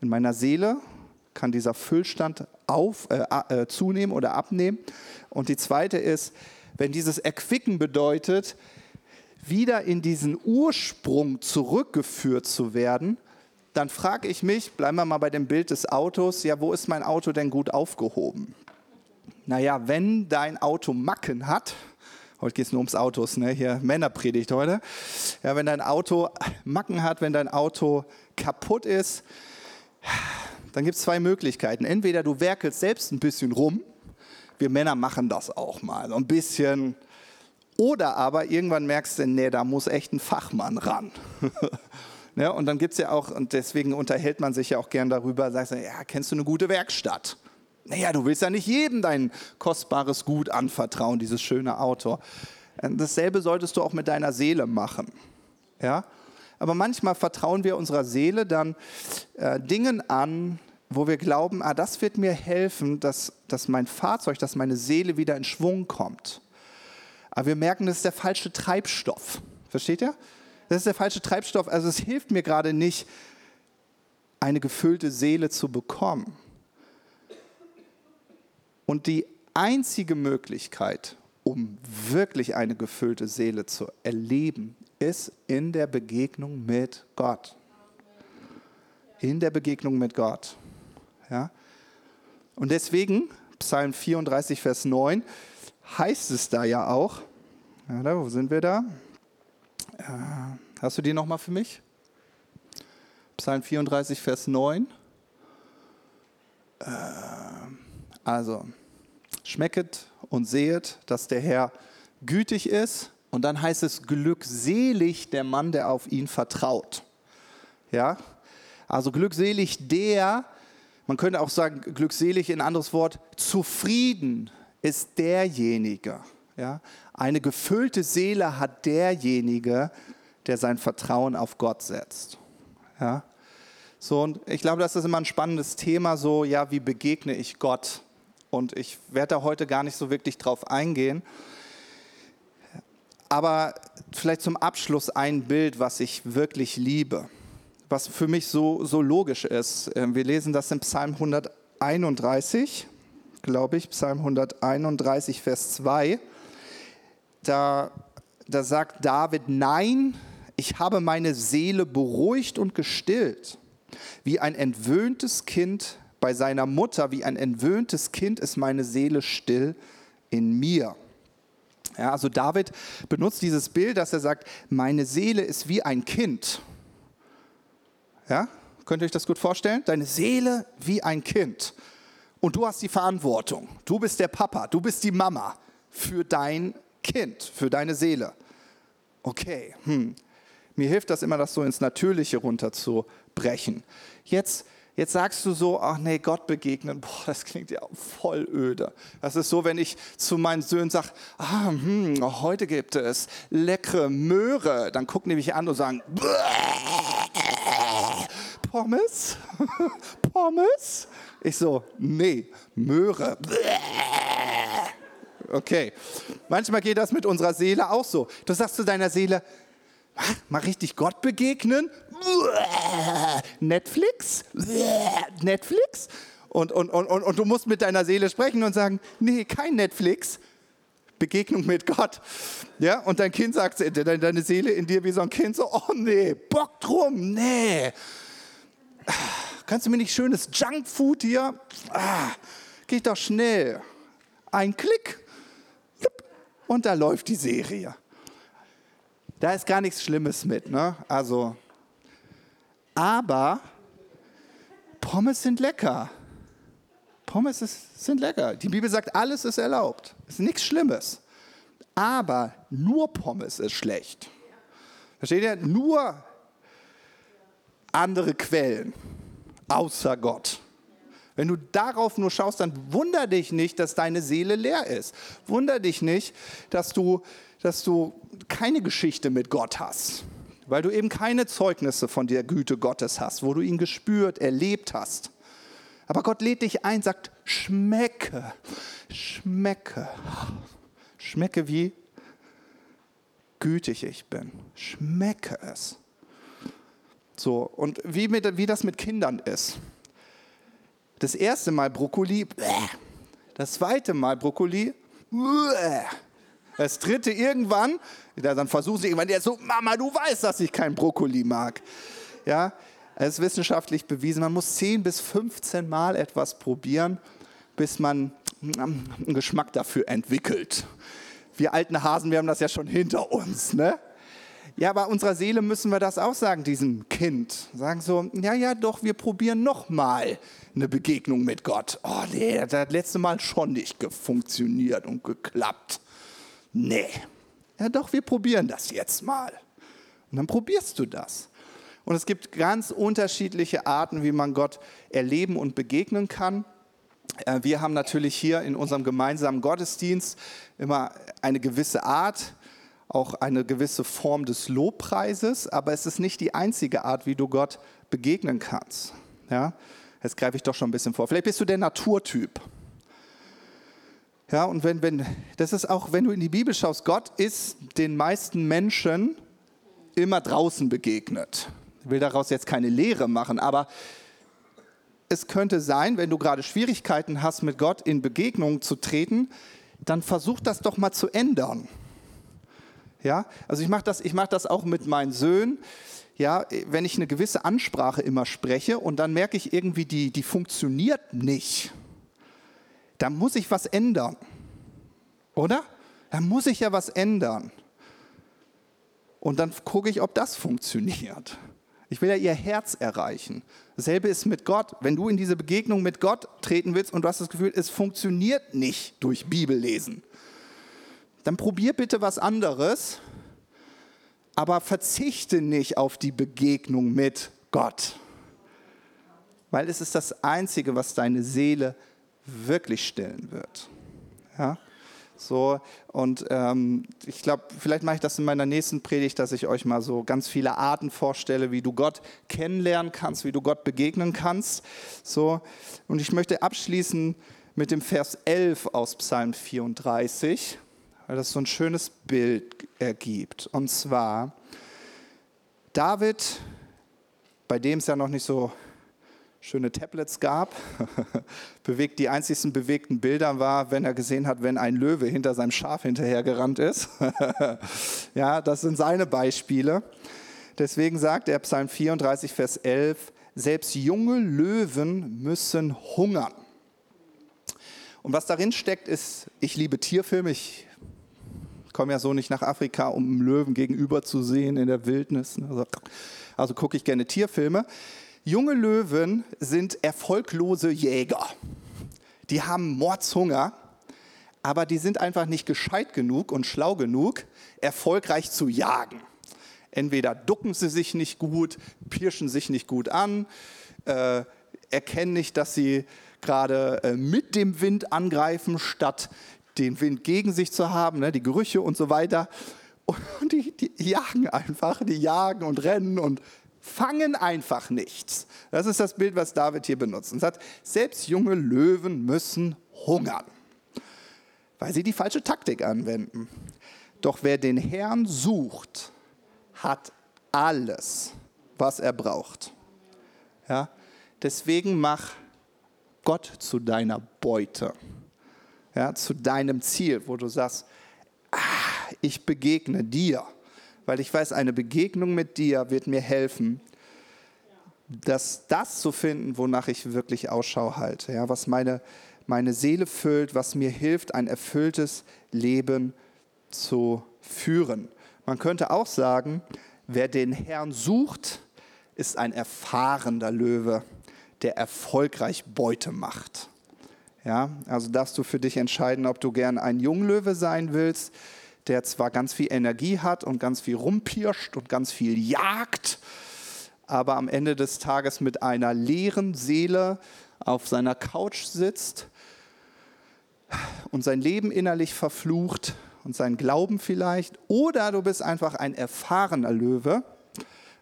in meiner Seele kann dieser Füllstand auf, äh, äh, zunehmen oder abnehmen. Und die zweite ist, wenn dieses Erquicken bedeutet, wieder in diesen Ursprung zurückgeführt zu werden, dann frage ich mich, bleiben wir mal bei dem Bild des Autos, ja, wo ist mein Auto denn gut aufgehoben? Naja, wenn dein Auto Macken hat, heute geht es nur ums Autos, ne? hier Männerpredigt heute, ja, wenn dein Auto Macken hat, wenn dein Auto kaputt ist, dann gibt es zwei Möglichkeiten. Entweder du werkelst selbst ein bisschen rum, wir Männer machen das auch mal, so ein bisschen, oder aber irgendwann merkst du, nee, da muss echt ein Fachmann ran. Ne? Und dann gibt es ja auch, und deswegen unterhält man sich ja auch gern darüber, sagst du, ja, kennst du eine gute Werkstatt? Naja, du willst ja nicht jedem dein kostbares Gut anvertrauen, dieses schöne Auto. Äh, dasselbe solltest du auch mit deiner Seele machen. Ja? Aber manchmal vertrauen wir unserer Seele dann äh, Dingen an, wo wir glauben, ah, das wird mir helfen, dass, dass mein Fahrzeug, dass meine Seele wieder in Schwung kommt. Aber wir merken, das ist der falsche Treibstoff. Versteht ihr? Das ist der falsche Treibstoff. Also es hilft mir gerade nicht, eine gefüllte Seele zu bekommen. Und die einzige Möglichkeit, um wirklich eine gefüllte Seele zu erleben, ist in der Begegnung mit Gott. In der Begegnung mit Gott. Ja? Und deswegen, Psalm 34, Vers 9, heißt es da ja auch, ja, wo sind wir da? Äh, hast du die nochmal für mich? Psalm 34, Vers 9. Äh, also, schmecket und sehet, dass der Herr gütig ist. Und dann heißt es, glückselig der Mann, der auf ihn vertraut. Ja, also glückselig der, man könnte auch sagen, glückselig in anderes Wort, zufrieden ist derjenige. Ja? Eine gefüllte Seele hat derjenige, der sein Vertrauen auf Gott setzt. Ja? So, und ich glaube, das ist immer ein spannendes Thema, so, ja, wie begegne ich Gott? Und ich werde da heute gar nicht so wirklich drauf eingehen. Aber vielleicht zum Abschluss ein Bild, was ich wirklich liebe, was für mich so, so logisch ist. Ähm, wir lesen das in Psalm 131, glaube ich, Psalm 131, Vers 2. Da, da sagt David, nein, ich habe meine Seele beruhigt und gestillt. Wie ein entwöhntes Kind bei seiner Mutter, wie ein entwöhntes Kind ist meine Seele still in mir. Ja, also David benutzt dieses Bild, dass er sagt, meine Seele ist wie ein Kind. Ja, könnt ihr euch das gut vorstellen? Deine Seele wie ein Kind. Und du hast die Verantwortung. Du bist der Papa, du bist die Mama für dein Kind, für deine Seele. Okay, hm. Mir hilft das immer, das so ins Natürliche runterzubrechen. Jetzt, jetzt sagst du so, ach nee, Gott begegnen, boah, das klingt ja voll öde. Das ist so, wenn ich zu meinen Söhnen sage, ah, hm, heute gibt es leckere Möhre, dann gucken die mich an und sagen, Pommes? Pommes? Ich so, nee, Möhre. Okay. Manchmal geht das mit unserer Seele auch so. Du sagst zu deiner Seele, mal richtig Gott begegnen? Netflix? Netflix? Und, und, und, und du musst mit deiner Seele sprechen und sagen, nee, kein Netflix. Begegnung mit Gott. Ja, und dein Kind sagt, deine Seele in dir wie so ein Kind so, oh nee, Bock drum, nee. Kannst du mir nicht schönes Junkfood hier? Ah, geht doch schnell. Ein Klick und da läuft die Serie. Da ist gar nichts Schlimmes mit, ne? Also, aber Pommes sind lecker. Pommes ist, sind lecker. Die Bibel sagt, alles ist erlaubt. Ist nichts Schlimmes. Aber nur Pommes ist schlecht. Versteht ihr? Nur andere Quellen außer Gott. Wenn du darauf nur schaust, dann wunder dich nicht, dass deine Seele leer ist. Wunder dich nicht, dass du, dass du keine Geschichte mit Gott hast, weil du eben keine Zeugnisse von der Güte Gottes hast, wo du ihn gespürt, erlebt hast. Aber Gott lädt dich ein, sagt, schmecke, schmecke, schmecke, wie gütig ich bin. Schmecke es. So, und wie, mit, wie das mit Kindern ist. Das erste Mal Brokkoli, das zweite Mal Brokkoli, das dritte irgendwann, dann versuchen sie irgendwann, der so, Mama, du weißt, dass ich kein Brokkoli mag. Ja, es ist wissenschaftlich bewiesen, man muss 10 bis 15 Mal etwas probieren, bis man einen Geschmack dafür entwickelt. Wir alten Hasen, wir haben das ja schon hinter uns. Ne? Ja, bei unserer Seele müssen wir das auch sagen, diesem Kind. Sagen so, ja, ja, doch, wir probieren nochmal eine Begegnung mit Gott. Oh nee, das hat letzte Mal schon nicht funktioniert und geklappt. Nee. Ja, doch, wir probieren das jetzt mal. Und dann probierst du das. Und es gibt ganz unterschiedliche Arten, wie man Gott erleben und begegnen kann. Äh, wir haben natürlich hier in unserem gemeinsamen Gottesdienst immer eine gewisse Art, auch eine gewisse Form des Lobpreises, aber es ist nicht die einzige Art, wie du Gott begegnen kannst. Ja? Jetzt greife ich doch schon ein bisschen vor. Vielleicht bist du der Naturtyp. Ja, und wenn, wenn, das ist auch, wenn du in die Bibel schaust, Gott ist den meisten Menschen immer draußen begegnet. Ich will daraus jetzt keine Lehre machen, aber es könnte sein, wenn du gerade Schwierigkeiten hast, mit Gott in Begegnung zu treten, dann versuch das doch mal zu ändern. Ja, also ich mache das, mach das auch mit meinen Söhnen. Ja, wenn ich eine gewisse Ansprache immer spreche und dann merke ich irgendwie, die, die funktioniert nicht, dann muss ich was ändern. Oder? Dann muss ich ja was ändern. Und dann gucke ich, ob das funktioniert. Ich will ja ihr Herz erreichen. Dasselbe ist mit Gott. Wenn du in diese Begegnung mit Gott treten willst und du hast das Gefühl, es funktioniert nicht durch Bibellesen, dann probier bitte was anderes, aber verzichte nicht auf die Begegnung mit Gott. Weil es ist das Einzige, was deine Seele wirklich stillen wird. Ja? So, und ähm, ich glaube, vielleicht mache ich das in meiner nächsten Predigt, dass ich euch mal so ganz viele Arten vorstelle, wie du Gott kennenlernen kannst, wie du Gott begegnen kannst. So, und ich möchte abschließen mit dem Vers 11 aus Psalm 34, weil das so ein schönes Bild ergibt. Und zwar, David, bei dem es ja noch nicht so schöne Tablets gab. Bewegt, die einzigsten bewegten Bilder war, wenn er gesehen hat, wenn ein Löwe hinter seinem Schaf hinterhergerannt ist. ja, das sind seine Beispiele. Deswegen sagt er Psalm 34, Vers 11, selbst junge Löwen müssen hungern. Und was darin steckt, ist, ich liebe Tierfilme. Ich komme ja so nicht nach Afrika, um einen Löwen gegenüber zu sehen in der Wildnis. Also, also gucke ich gerne Tierfilme. Junge Löwen sind erfolglose Jäger. Die haben Mordshunger, aber die sind einfach nicht gescheit genug und schlau genug, erfolgreich zu jagen. Entweder ducken sie sich nicht gut, pirschen sich nicht gut an, äh, erkennen nicht, dass sie gerade äh, mit dem Wind angreifen, statt den Wind gegen sich zu haben, ne, die Gerüche und so weiter. Und die, die jagen einfach, die jagen und rennen und fangen einfach nichts. Das ist das Bild, was David hier benutzt. Und sagt, selbst junge Löwen müssen hungern, weil sie die falsche Taktik anwenden. Doch wer den Herrn sucht, hat alles, was er braucht. Ja? Deswegen mach Gott zu deiner Beute, ja, zu deinem Ziel, wo du sagst, ah, ich begegne dir weil ich weiß, eine Begegnung mit dir wird mir helfen, das, das zu finden, wonach ich wirklich Ausschau halte, ja, was meine, meine Seele füllt, was mir hilft, ein erfülltes Leben zu führen. Man könnte auch sagen, wer den Herrn sucht, ist ein erfahrener Löwe, der erfolgreich Beute macht. Ja, also darfst du für dich entscheiden, ob du gern ein Junglöwe sein willst, der zwar ganz viel Energie hat und ganz viel rumpirscht und ganz viel jagt, aber am Ende des Tages mit einer leeren Seele auf seiner Couch sitzt und sein Leben innerlich verflucht und seinen Glauben vielleicht. Oder du bist einfach ein erfahrener Löwe,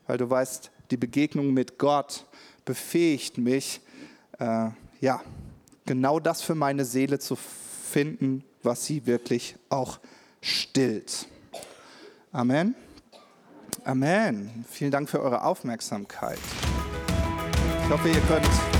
weil du weißt, die Begegnung mit Gott befähigt mich, äh, ja, genau das für meine Seele zu finden, was sie wirklich auch stillt. Amen. Amen. Vielen Dank für eure Aufmerksamkeit. Ich hoffe, ihr könnt